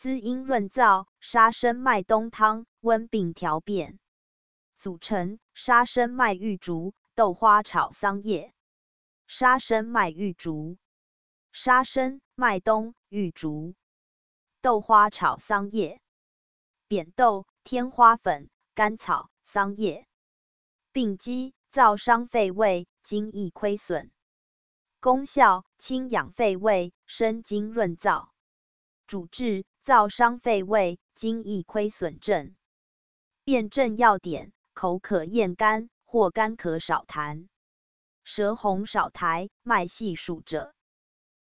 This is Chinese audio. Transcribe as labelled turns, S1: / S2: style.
S1: 滋阴润燥，沙参麦冬汤，温病调便。组成：沙参麦玉竹、豆花炒桑叶。沙参麦玉竹、沙参、麦冬、玉竹、豆花炒桑叶。扁豆、天花粉、甘草、桑叶。病机：燥伤肺胃，津液亏损。功效：清养肺胃，生津润燥。主治：燥伤肺胃、津液亏损症。辨证要点：口渴咽干或干咳少痰，舌红少苔，脉细数者。